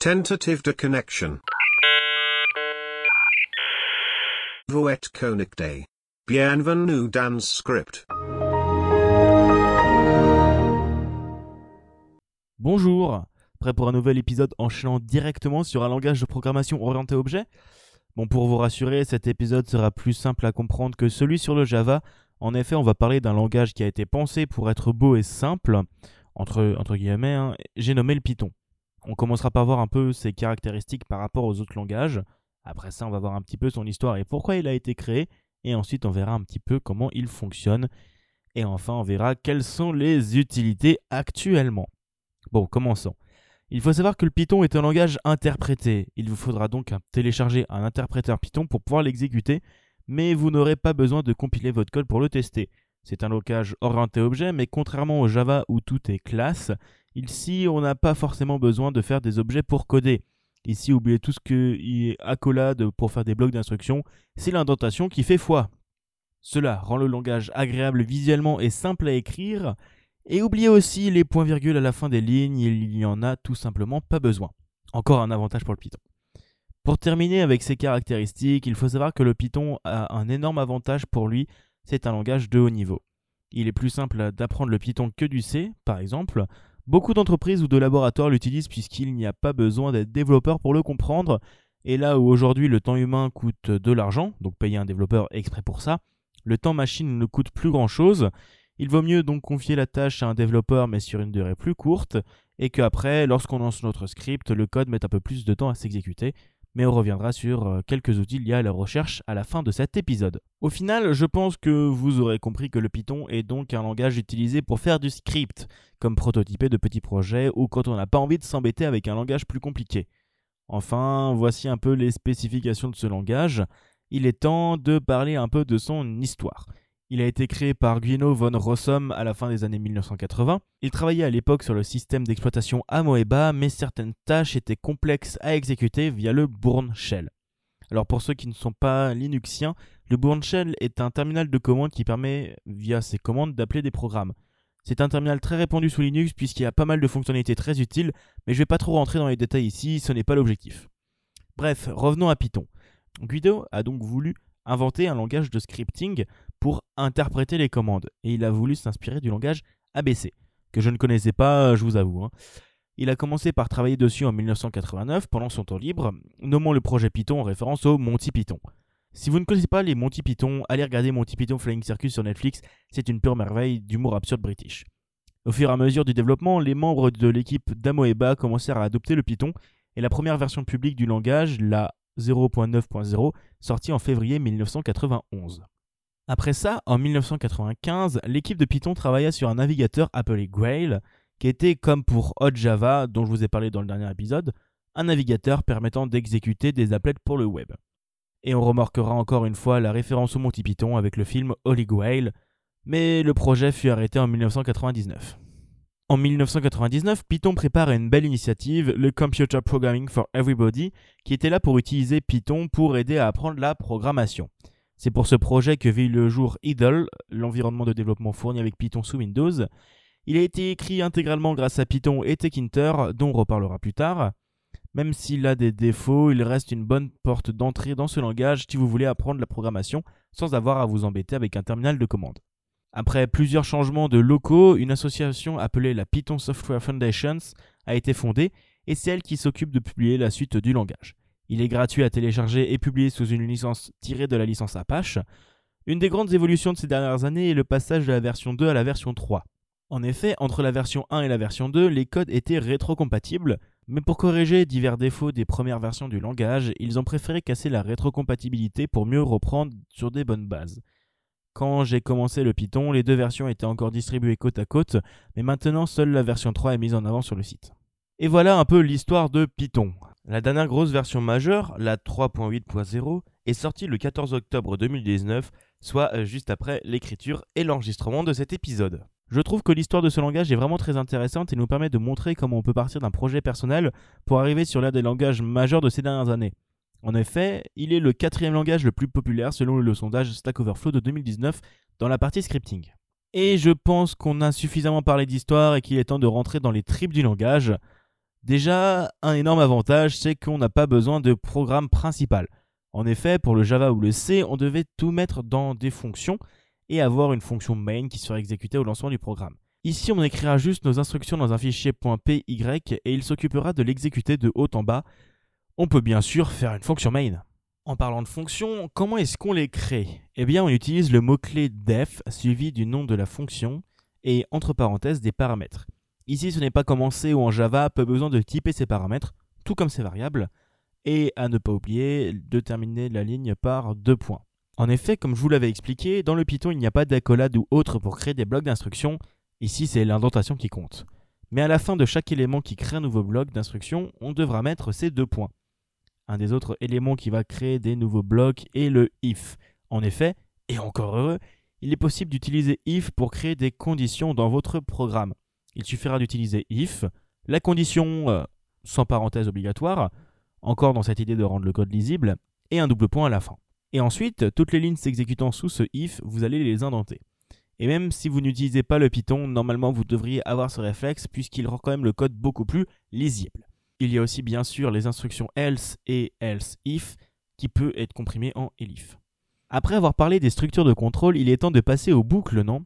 Tentative de connection. Vous êtes connecté. Bienvenue dans script. Bonjour, prêt pour un nouvel épisode enchaînant directement sur un langage de programmation orienté objet? Bon, pour vous rassurer, cet épisode sera plus simple à comprendre que celui sur le Java. En effet, on va parler d'un langage qui a été pensé pour être beau et simple, entre, entre guillemets, hein. j'ai nommé le Python. On commencera par voir un peu ses caractéristiques par rapport aux autres langages. Après ça, on va voir un petit peu son histoire et pourquoi il a été créé. Et ensuite, on verra un petit peu comment il fonctionne. Et enfin, on verra quelles sont les utilités actuellement. Bon, commençons. Il faut savoir que le Python est un langage interprété. Il vous faudra donc télécharger un interpréteur Python pour pouvoir l'exécuter, mais vous n'aurez pas besoin de compiler votre code pour le tester. C'est un langage orienté objet, mais contrairement au Java où tout est classe, ici on n'a pas forcément besoin de faire des objets pour coder. Ici, oubliez tout ce qui est accolade pour faire des blocs d'instructions, c'est l'indentation qui fait foi. Cela rend le langage agréable visuellement et simple à écrire, et oubliez aussi les points-virgules à la fin des lignes, il n'y en a tout simplement pas besoin. Encore un avantage pour le Python. Pour terminer avec ses caractéristiques, il faut savoir que le Python a un énorme avantage pour lui, c'est un langage de haut niveau. Il est plus simple d'apprendre le Python que du C, par exemple. Beaucoup d'entreprises ou de laboratoires l'utilisent puisqu'il n'y a pas besoin d'être développeur pour le comprendre. Et là où aujourd'hui le temps humain coûte de l'argent, donc payer un développeur exprès pour ça, le temps machine ne coûte plus grand chose. Il vaut mieux donc confier la tâche à un développeur mais sur une durée plus courte et qu'après, lorsqu'on lance notre script, le code mette un peu plus de temps à s'exécuter. Mais on reviendra sur euh, quelques outils liés à la recherche à la fin de cet épisode. Au final, je pense que vous aurez compris que le Python est donc un langage utilisé pour faire du script, comme prototyper de petits projets ou quand on n'a pas envie de s'embêter avec un langage plus compliqué. Enfin, voici un peu les spécifications de ce langage. Il est temps de parler un peu de son histoire. Il a été créé par Guino von Rossum à la fin des années 1980. Il travaillait à l'époque sur le système d'exploitation Amoeba, mais certaines tâches étaient complexes à exécuter via le Bourne Shell. Alors pour ceux qui ne sont pas Linuxiens, le Bourne Shell est un terminal de commande qui permet, via ses commandes, d'appeler des programmes. C'est un terminal très répandu sous Linux puisqu'il y a pas mal de fonctionnalités très utiles, mais je ne vais pas trop rentrer dans les détails ici, ce n'est pas l'objectif. Bref, revenons à Python. Guido a donc voulu inventer un langage de scripting pour interpréter les commandes. Et il a voulu s'inspirer du langage ABC, que je ne connaissais pas, je vous avoue. Hein. Il a commencé par travailler dessus en 1989 pendant son temps libre, nommant le projet Python en référence au Monty Python. Si vous ne connaissez pas les Monty Python, allez regarder Monty Python Flying Circus sur Netflix, c'est une pure merveille d'humour absurde british. Au fur et à mesure du développement, les membres de l'équipe d'Amoeba commencèrent à adopter le Python, et la première version publique du langage, la 0.9.0, sortie en février 1991. Après ça, en 1995, l'équipe de Python travailla sur un navigateur appelé Grail, qui était comme pour Hot Java, dont je vous ai parlé dans le dernier épisode, un navigateur permettant d'exécuter des applets pour le web. Et on remarquera encore une fois la référence au Monty Python avec le film Holy Grail, mais le projet fut arrêté en 1999. En 1999, Python prépare une belle initiative, le Computer Programming for Everybody, qui était là pour utiliser Python pour aider à apprendre la programmation. C'est pour ce projet que vit le jour Idle, l'environnement de développement fourni avec Python sous Windows. Il a été écrit intégralement grâce à Python et Tkinter, dont on reparlera plus tard. Même s'il a des défauts, il reste une bonne porte d'entrée dans ce langage si vous voulez apprendre la programmation sans avoir à vous embêter avec un terminal de commande. Après plusieurs changements de locaux, une association appelée la Python Software Foundations a été fondée et c'est elle qui s'occupe de publier la suite du langage. Il est gratuit à télécharger et publié sous une licence tirée de la licence Apache. Une des grandes évolutions de ces dernières années est le passage de la version 2 à la version 3. En effet, entre la version 1 et la version 2, les codes étaient rétrocompatibles, mais pour corriger divers défauts des premières versions du langage, ils ont préféré casser la rétrocompatibilité pour mieux reprendre sur des bonnes bases. Quand j'ai commencé le Python, les deux versions étaient encore distribuées côte à côte, mais maintenant seule la version 3 est mise en avant sur le site. Et voilà un peu l'histoire de Python. La dernière grosse version majeure, la 3.8.0, est sortie le 14 octobre 2019, soit euh, juste après l'écriture et l'enregistrement de cet épisode. Je trouve que l'histoire de ce langage est vraiment très intéressante et nous permet de montrer comment on peut partir d'un projet personnel pour arriver sur l'un des langages majeurs de ces dernières années. En effet, il est le quatrième langage le plus populaire selon le sondage Stack Overflow de 2019 dans la partie scripting. Et je pense qu'on a suffisamment parlé d'histoire et qu'il est temps de rentrer dans les tripes du langage. Déjà, un énorme avantage, c'est qu'on n'a pas besoin de programme principal. En effet, pour le Java ou le C, on devait tout mettre dans des fonctions et avoir une fonction main qui serait exécutée au lancement du programme. Ici, on écrira juste nos instructions dans un fichier .py et il s'occupera de l'exécuter de haut en bas. On peut bien sûr faire une fonction main. En parlant de fonctions, comment est-ce qu'on les crée? Eh bien, on utilise le mot-clé def suivi du nom de la fonction et entre parenthèses des paramètres. Ici, ce n'est pas comme en C ou en Java, peu besoin de typer ses paramètres, tout comme ses variables, et à ne pas oublier de terminer la ligne par deux points. En effet, comme je vous l'avais expliqué, dans le Python, il n'y a pas d'accolade ou autre pour créer des blocs d'instruction. Ici, c'est l'indentation qui compte. Mais à la fin de chaque élément qui crée un nouveau bloc d'instruction, on devra mettre ces deux points. Un des autres éléments qui va créer des nouveaux blocs est le if. En effet, et encore heureux, il est possible d'utiliser if pour créer des conditions dans votre programme. Il suffira d'utiliser if, la condition euh, sans parenthèse obligatoire, encore dans cette idée de rendre le code lisible, et un double point à la fin. Et ensuite, toutes les lignes s'exécutant sous ce if, vous allez les indenter. Et même si vous n'utilisez pas le Python, normalement vous devriez avoir ce réflexe puisqu'il rend quand même le code beaucoup plus lisible. Il y a aussi bien sûr les instructions else et else if qui peut être comprimé en elif. Après avoir parlé des structures de contrôle, il est temps de passer aux boucles, non?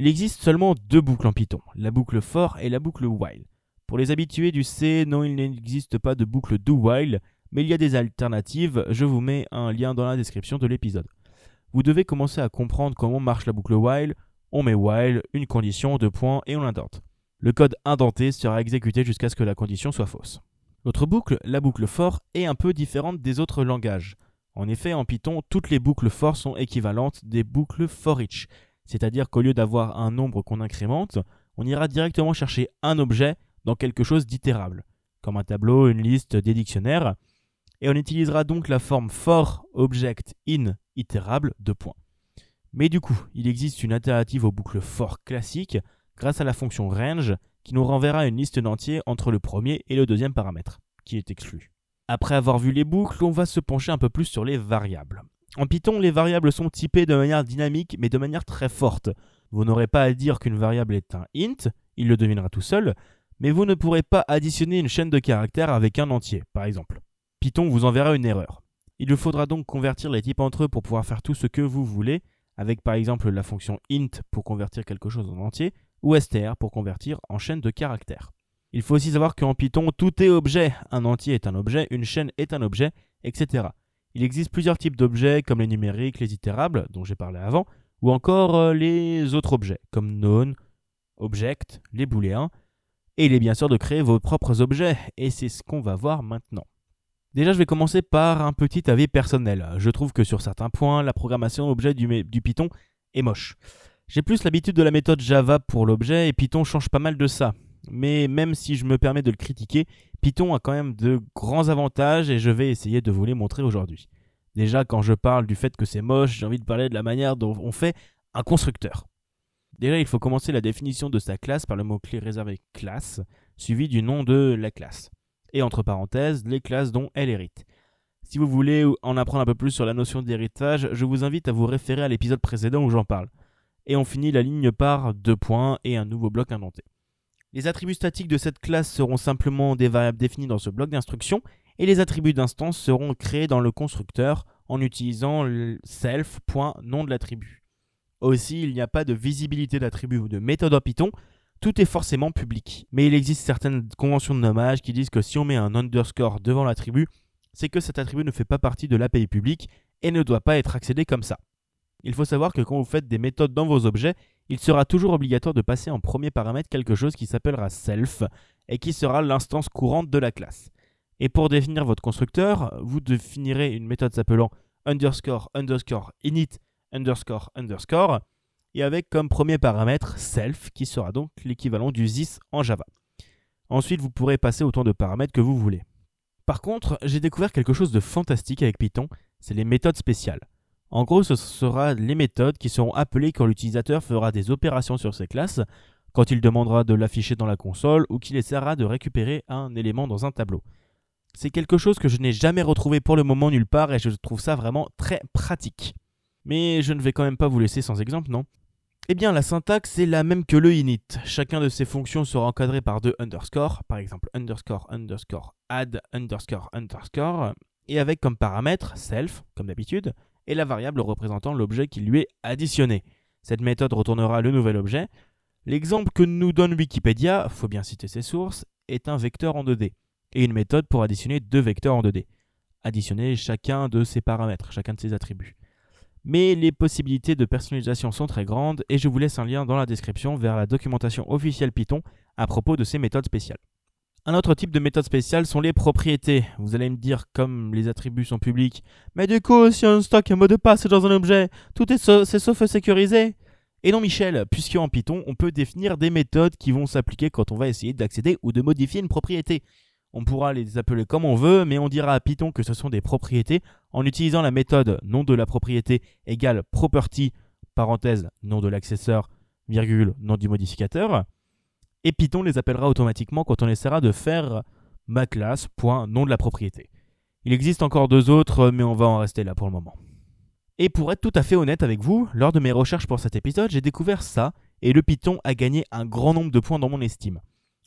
Il existe seulement deux boucles en Python, la boucle for et la boucle while. Pour les habitués du C, non, il n'existe pas de boucle do while, mais il y a des alternatives, je vous mets un lien dans la description de l'épisode. Vous devez commencer à comprendre comment marche la boucle while, on met while, une condition, deux points et on l'indente. Le code indenté sera exécuté jusqu'à ce que la condition soit fausse. L'autre boucle, la boucle for, est un peu différente des autres langages. En effet, en Python, toutes les boucles for sont équivalentes des boucles for each, c'est-à-dire qu'au lieu d'avoir un nombre qu'on incrémente, on ira directement chercher un objet dans quelque chose d'itérable, comme un tableau, une liste, des dictionnaires, et on utilisera donc la forme for object in itérable de points. Mais du coup, il existe une alternative aux boucles for classiques grâce à la fonction range qui nous renverra une liste d'entiers entre le premier et le deuxième paramètre, qui est exclu. Après avoir vu les boucles, on va se pencher un peu plus sur les variables. En Python, les variables sont typées de manière dynamique, mais de manière très forte. Vous n'aurez pas à dire qu'une variable est un int, il le devinera tout seul, mais vous ne pourrez pas additionner une chaîne de caractères avec un entier, par exemple. Python vous enverra une erreur. Il vous faudra donc convertir les types entre eux pour pouvoir faire tout ce que vous voulez, avec par exemple la fonction int pour convertir quelque chose en entier, ou str pour convertir en chaîne de caractères. Il faut aussi savoir qu'en Python, tout est objet. Un entier est un objet, une chaîne est un objet, etc. Il existe plusieurs types d'objets, comme les numériques, les itérables, dont j'ai parlé avant, ou encore euh, les autres objets, comme known, object, les booléens. Et il est bien sûr de créer vos propres objets, et c'est ce qu'on va voir maintenant. Déjà, je vais commencer par un petit avis personnel. Je trouve que sur certains points, la programmation objet du, du Python est moche. J'ai plus l'habitude de la méthode Java pour l'objet et Python change pas mal de ça. Mais même si je me permets de le critiquer, Python a quand même de grands avantages et je vais essayer de vous les montrer aujourd'hui. Déjà, quand je parle du fait que c'est moche, j'ai envie de parler de la manière dont on fait un constructeur. Déjà, il faut commencer la définition de sa classe par le mot-clé réservé classe, suivi du nom de la classe. Et entre parenthèses, les classes dont elle hérite. Si vous voulez en apprendre un peu plus sur la notion d'héritage, je vous invite à vous référer à l'épisode précédent où j'en parle et on finit la ligne par deux points et un nouveau bloc indenté. Les attributs statiques de cette classe seront simplement des variables définies dans ce bloc d'instruction et les attributs d'instance seront créés dans le constructeur en utilisant self.nom de l'attribut. Aussi, il n'y a pas de visibilité d'attribut ou de méthode en Python, tout est forcément public. Mais il existe certaines conventions de nommage qui disent que si on met un underscore devant l'attribut, c'est que cet attribut ne fait pas partie de l'API public et ne doit pas être accédé comme ça. Il faut savoir que quand vous faites des méthodes dans vos objets, il sera toujours obligatoire de passer en premier paramètre quelque chose qui s'appellera self et qui sera l'instance courante de la classe. Et pour définir votre constructeur, vous définirez une méthode s'appelant underscore underscore init underscore underscore et avec comme premier paramètre self qui sera donc l'équivalent du this en Java. Ensuite, vous pourrez passer autant de paramètres que vous voulez. Par contre, j'ai découvert quelque chose de fantastique avec Python, c'est les méthodes spéciales. En gros, ce sera les méthodes qui seront appelées quand l'utilisateur fera des opérations sur ces classes, quand il demandera de l'afficher dans la console ou qu'il essaiera de récupérer un élément dans un tableau. C'est quelque chose que je n'ai jamais retrouvé pour le moment nulle part et je trouve ça vraiment très pratique. Mais je ne vais quand même pas vous laisser sans exemple, non? Eh bien, la syntaxe est la même que le init. Chacun de ces fonctions sera encadré par deux underscores, par exemple underscore underscore add underscore underscore, et avec comme paramètre self, comme d'habitude, et la variable représentant l'objet qui lui est additionné. Cette méthode retournera le nouvel objet. L'exemple que nous donne Wikipédia, faut bien citer ses sources, est un vecteur en 2D, et une méthode pour additionner deux vecteurs en 2D. Additionner chacun de ses paramètres, chacun de ses attributs. Mais les possibilités de personnalisation sont très grandes et je vous laisse un lien dans la description vers la documentation officielle Python à propos de ces méthodes spéciales. Un autre type de méthode spéciale sont les propriétés. Vous allez me dire, comme les attributs sont publics, mais du coup, si on stocke un mot de passe dans un objet, tout est, sauf sécurisé. Et non, Michel, puisqu'en Python, on peut définir des méthodes qui vont s'appliquer quand on va essayer d'accéder ou de modifier une propriété. On pourra les appeler comme on veut, mais on dira à Python que ce sont des propriétés en utilisant la méthode nom de la propriété égale property, parenthèse, nom de l'accesseur, virgule, nom du modificateur. Et Python les appellera automatiquement quand on essaiera de faire ma classe, point, de la propriété. Il existe encore deux autres, mais on va en rester là pour le moment. Et pour être tout à fait honnête avec vous, lors de mes recherches pour cet épisode, j'ai découvert ça, et le Python a gagné un grand nombre de points dans mon estime.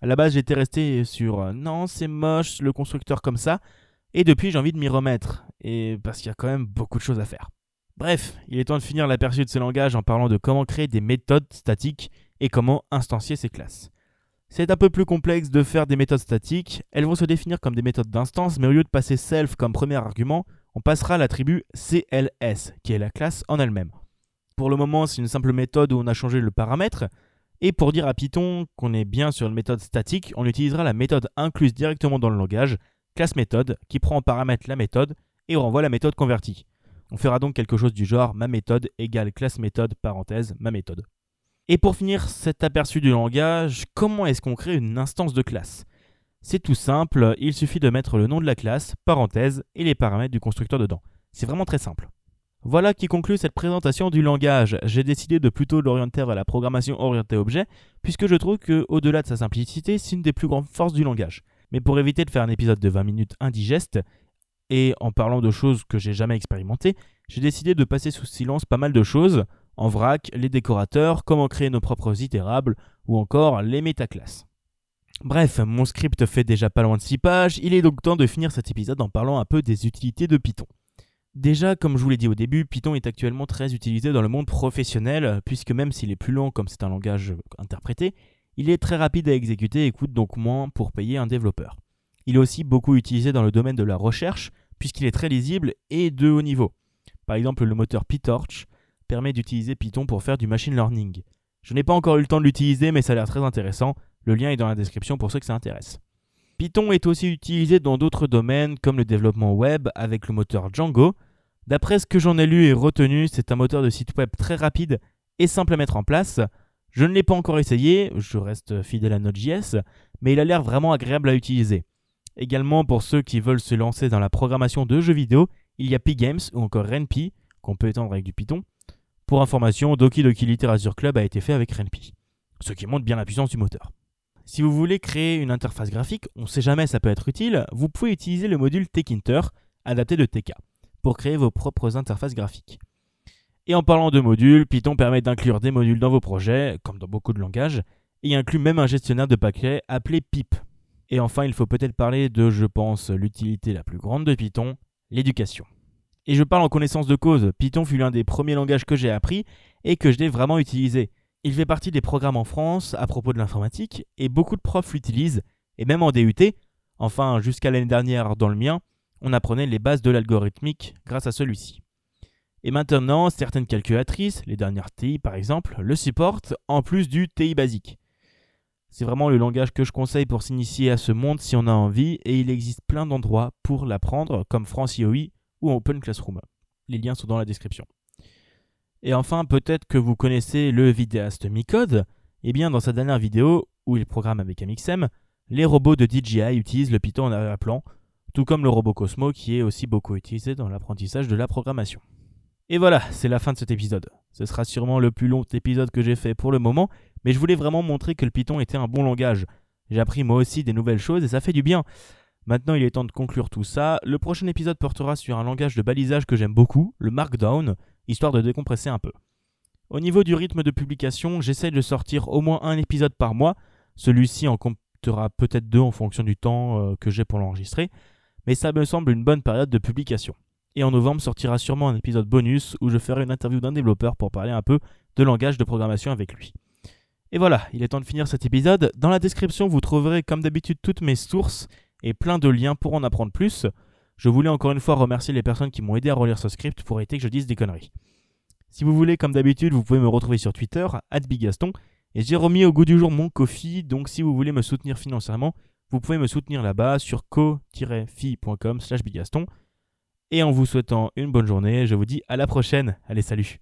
À la base, j'étais resté sur euh, non, c'est moche, le constructeur comme ça. Et depuis, j'ai envie de m'y remettre. Et parce qu'il y a quand même beaucoup de choses à faire. Bref, il est temps de finir l'aperçu de ces langages en parlant de comment créer des méthodes statiques et comment instancier ces classes. C'est un peu plus complexe de faire des méthodes statiques. Elles vont se définir comme des méthodes d'instance, mais au lieu de passer self comme premier argument, on passera l'attribut CLS, qui est la classe en elle-même. Pour le moment, c'est une simple méthode où on a changé le paramètre, et pour dire à Python qu'on est bien sur une méthode statique, on utilisera la méthode incluse directement dans le langage, classe méthode, qui prend en paramètre la méthode et renvoie la méthode convertie. On fera donc quelque chose du genre ma méthode égale classe méthode parenthèse ma méthode. Et pour finir cet aperçu du langage, comment est-ce qu'on crée une instance de classe? C'est tout simple, il suffit de mettre le nom de la classe, parenthèse, et les paramètres du constructeur dedans. C'est vraiment très simple. Voilà qui conclut cette présentation du langage. J'ai décidé de plutôt l'orienter vers la programmation orientée objet, puisque je trouve que, au-delà de sa simplicité, c'est une des plus grandes forces du langage. Mais pour éviter de faire un épisode de 20 minutes indigeste, et en parlant de choses que j'ai jamais expérimentées, j'ai décidé de passer sous silence pas mal de choses, en vrac, les décorateurs, comment créer nos propres itérables, ou encore les métaclasses. Bref, mon script fait déjà pas loin de 6 pages, il est donc temps de finir cet épisode en parlant un peu des utilités de Python. Déjà, comme je vous l'ai dit au début, Python est actuellement très utilisé dans le monde professionnel, puisque même s'il est plus lent comme c'est un langage interprété, il est très rapide à exécuter et coûte donc moins pour payer un développeur. Il est aussi beaucoup utilisé dans le domaine de la recherche, puisqu'il est très lisible et de haut niveau. Par exemple, le moteur PyTorch permet d'utiliser Python pour faire du machine learning. Je n'ai pas encore eu le temps de l'utiliser, mais ça a l'air très intéressant. Le lien est dans la description pour ceux que ça intéresse. Python est aussi utilisé dans d'autres domaines comme le développement web avec le moteur Django, D'après ce que j'en ai lu et retenu, c'est un moteur de site web très rapide et simple à mettre en place. Je ne l'ai pas encore essayé, je reste fidèle à Node.js, mais il a l'air vraiment agréable à utiliser. Également pour ceux qui veulent se lancer dans la programmation de jeux vidéo, il y a Pygames ou encore RenPy, qu'on peut étendre avec du Python. Pour information, Doki Doki Literature Club a été fait avec RenPy, ce qui montre bien la puissance du moteur. Si vous voulez créer une interface graphique, on ne sait jamais ça peut être utile, vous pouvez utiliser le module Tekinter, adapté de TK pour créer vos propres interfaces graphiques. Et en parlant de modules, Python permet d'inclure des modules dans vos projets, comme dans beaucoup de langages, et inclut même un gestionnaire de paquets appelé pip. Et enfin, il faut peut-être parler de, je pense, l'utilité la plus grande de Python, l'éducation. Et je parle en connaissance de cause, Python fut l'un des premiers langages que j'ai appris et que je l'ai vraiment utilisé. Il fait partie des programmes en France à propos de l'informatique, et beaucoup de profs l'utilisent, et même en DUT, enfin jusqu'à l'année dernière dans le mien, on apprenait les bases de l'algorithmique grâce à celui-ci. Et maintenant, certaines calculatrices, les dernières TI par exemple, le supportent en plus du TI basique. C'est vraiment le langage que je conseille pour s'initier à ce monde si on a envie, et il existe plein d'endroits pour l'apprendre, comme FranciOI ou Open Classroom. Les liens sont dans la description. Et enfin, peut-être que vous connaissez le vidéaste Micode. Eh bien, dans sa dernière vidéo, où il programme avec Amixem, les robots de DJI utilisent le Python en arrière-plan tout comme le robot Cosmo qui est aussi beaucoup utilisé dans l'apprentissage de la programmation. Et voilà, c'est la fin de cet épisode. Ce sera sûrement le plus long épisode que j'ai fait pour le moment, mais je voulais vraiment montrer que le Python était un bon langage. J'ai appris moi aussi des nouvelles choses et ça fait du bien. Maintenant, il est temps de conclure tout ça. Le prochain épisode portera sur un langage de balisage que j'aime beaucoup, le Markdown, histoire de décompresser un peu. Au niveau du rythme de publication, j'essaie de sortir au moins un épisode par mois. Celui-ci en comptera peut-être deux en fonction du temps euh, que j'ai pour l'enregistrer, mais ça me semble une bonne période de publication. Et en novembre sortira sûrement un épisode bonus où je ferai une interview d'un développeur pour parler un peu de langage de programmation avec lui. Et voilà, il est temps de finir cet épisode. Dans la description, vous trouverez comme d'habitude toutes mes sources et plein de liens pour en apprendre plus. Je voulais encore une fois remercier les personnes qui m'ont aidé à relire ce script pour éviter que je dise des conneries. Si vous voulez, comme d'habitude, vous pouvez me retrouver sur Twitter, Bigaston, et j'ai remis au goût du jour mon Kofi, donc si vous voulez me soutenir financièrement, vous pouvez me soutenir là-bas sur co-fi.com slash bigaston. Et en vous souhaitant une bonne journée, je vous dis à la prochaine. Allez, salut.